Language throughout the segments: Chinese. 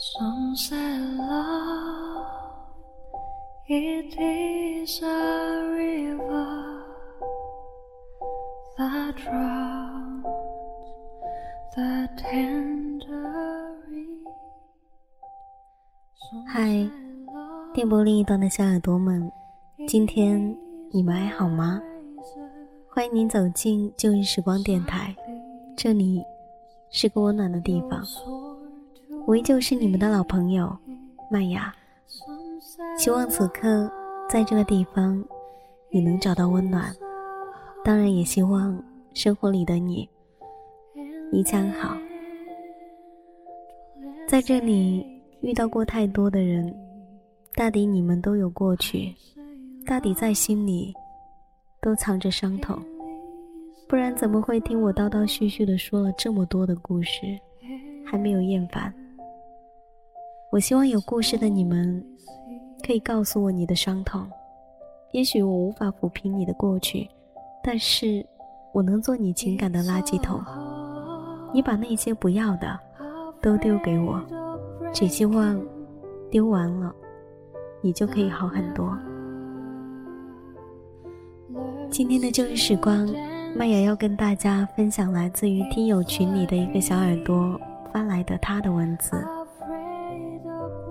Some say love it is a river that drowns the tender reeds 嗨电波另一端的小耳朵们，今天你们还好吗？欢迎您走进旧日时光电台，这里是个温暖的地方。我依旧是你们的老朋友麦芽，希望此刻在这个地方你能找到温暖，当然也希望生活里的你一切好。在这里遇到过太多的人，大抵你们都有过去，大抵在心里都藏着伤痛，不然怎么会听我叨叨絮絮的说了这么多的故事，还没有厌烦？我希望有故事的你们可以告诉我你的伤痛，也许我无法抚平你的过去，但是我能做你情感的垃圾桶。你把那些不要的都丢给我，只希望丢完了，你就可以好很多。今天的旧日时光，麦雅要跟大家分享来自于听友群里的一个小耳朵发来的他的文字，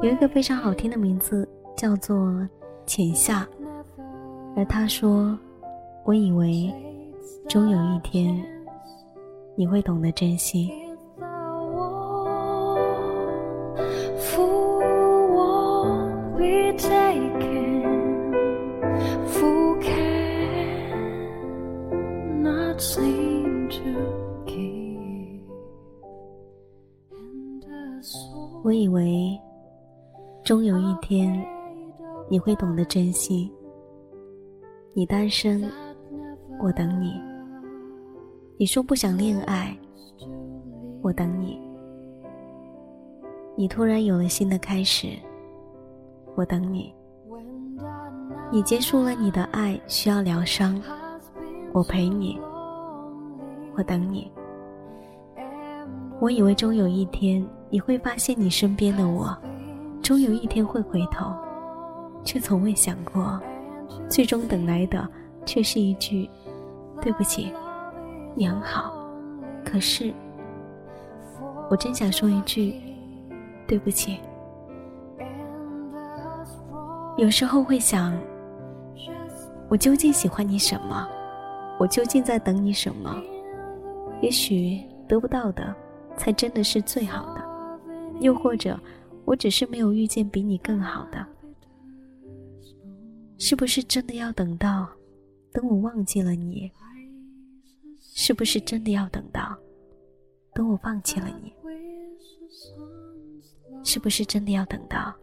有一个非常好听的名字叫做浅夏而他说我以为终有一天你会懂得珍惜。我以为终有一天你会懂得珍惜。你单身，我等你。你说不想恋爱，我等你。你突然有了新的开始，我等你。你结束了你的爱，需要疗伤，我陪你，我等你。我以为终有一天你会发现你身边的我，终有一天会回头，却从未想过，最终等来的却是一句“对不起，你很好”。可是，我真想说一句“对不起”。有时候会想，我究竟喜欢你什么？我究竟在等你什么？也许得不到的，才真的是最好的。又或者，我只是没有遇见比你更好的。是不是真的要等到，等我忘记了你？是不是真的要等到，等我放弃了你？是不是真的要等到，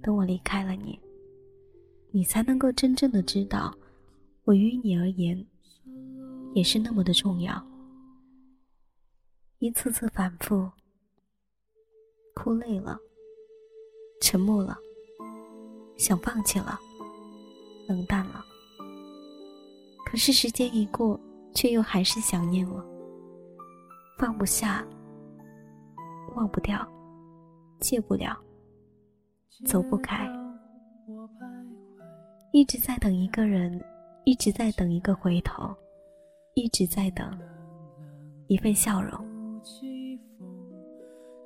等我离开了你，你才能够真正的知道，我于你而言，也是那么的重要。一次次反复，哭累了，沉默了，想放弃了，冷淡了。可是时间一过，却又还是想念了，放不下，忘不掉，戒不了，走不开，一直在等一个人，一直在等一个回头，一直在等一份笑容。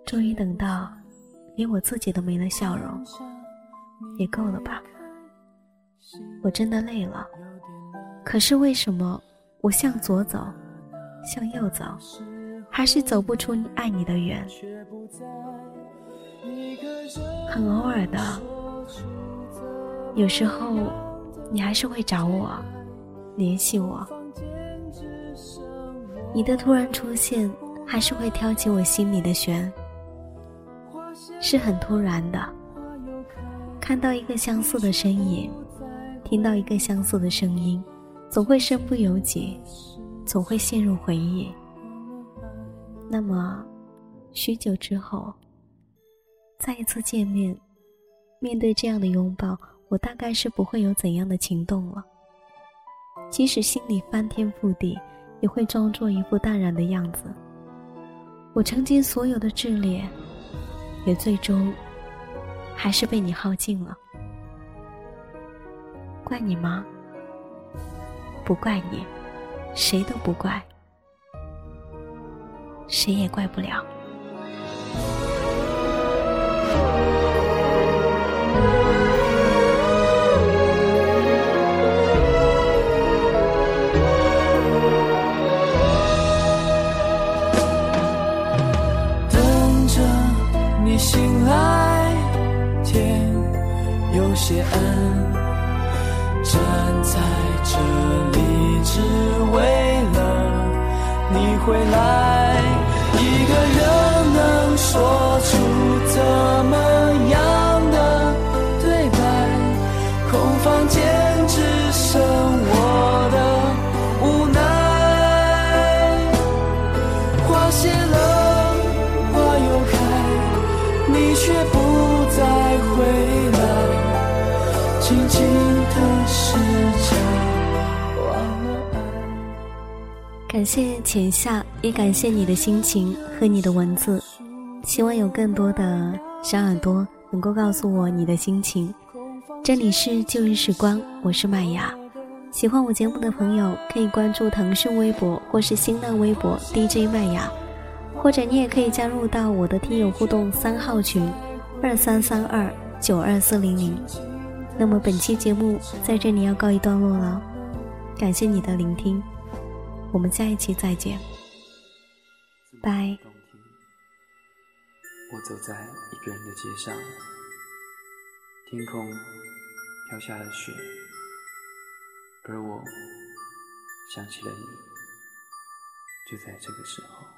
终于等到，连我自己都没了笑容，也够了吧？我真的累了。可是为什么我向左走，向右走，还是走不出爱你的远？很偶尔的，有时候你还是会找我，联系我。你的突然出现，还是会挑起我心里的弦，是很突然的。看到一个相似的身影，听到一个相似的声音，总会身不由己，总会陷入回忆。那么，许久之后，再一次见面，面对这样的拥抱，我大概是不会有怎样的情动了。即使心里翻天覆地，也会装作一副淡然的样子。我曾经所有的炽烈，也最终还是被你耗尽了。怪你吗？不怪你，谁都不怪，谁也怪不了。有些暗。站在这里，只为了你回来。一个人能说出怎么感谢浅夏，也感谢你的心情和你的文字。希望有更多的小耳朵能够告诉我你的心情。这里是旧日时光，我是麦芽。喜欢我节目的朋友可以关注腾讯微博或是新浪微博 DJ 麦芽，或者你也可以加入到我的听友互动三号群二三三二九二四零零。那么本期节目在这里要告一段落了，感谢你的聆听，我们下一期再见。拜。我走在一个人的街上，天空飘下了雪，而我想起了你，就在这个时候。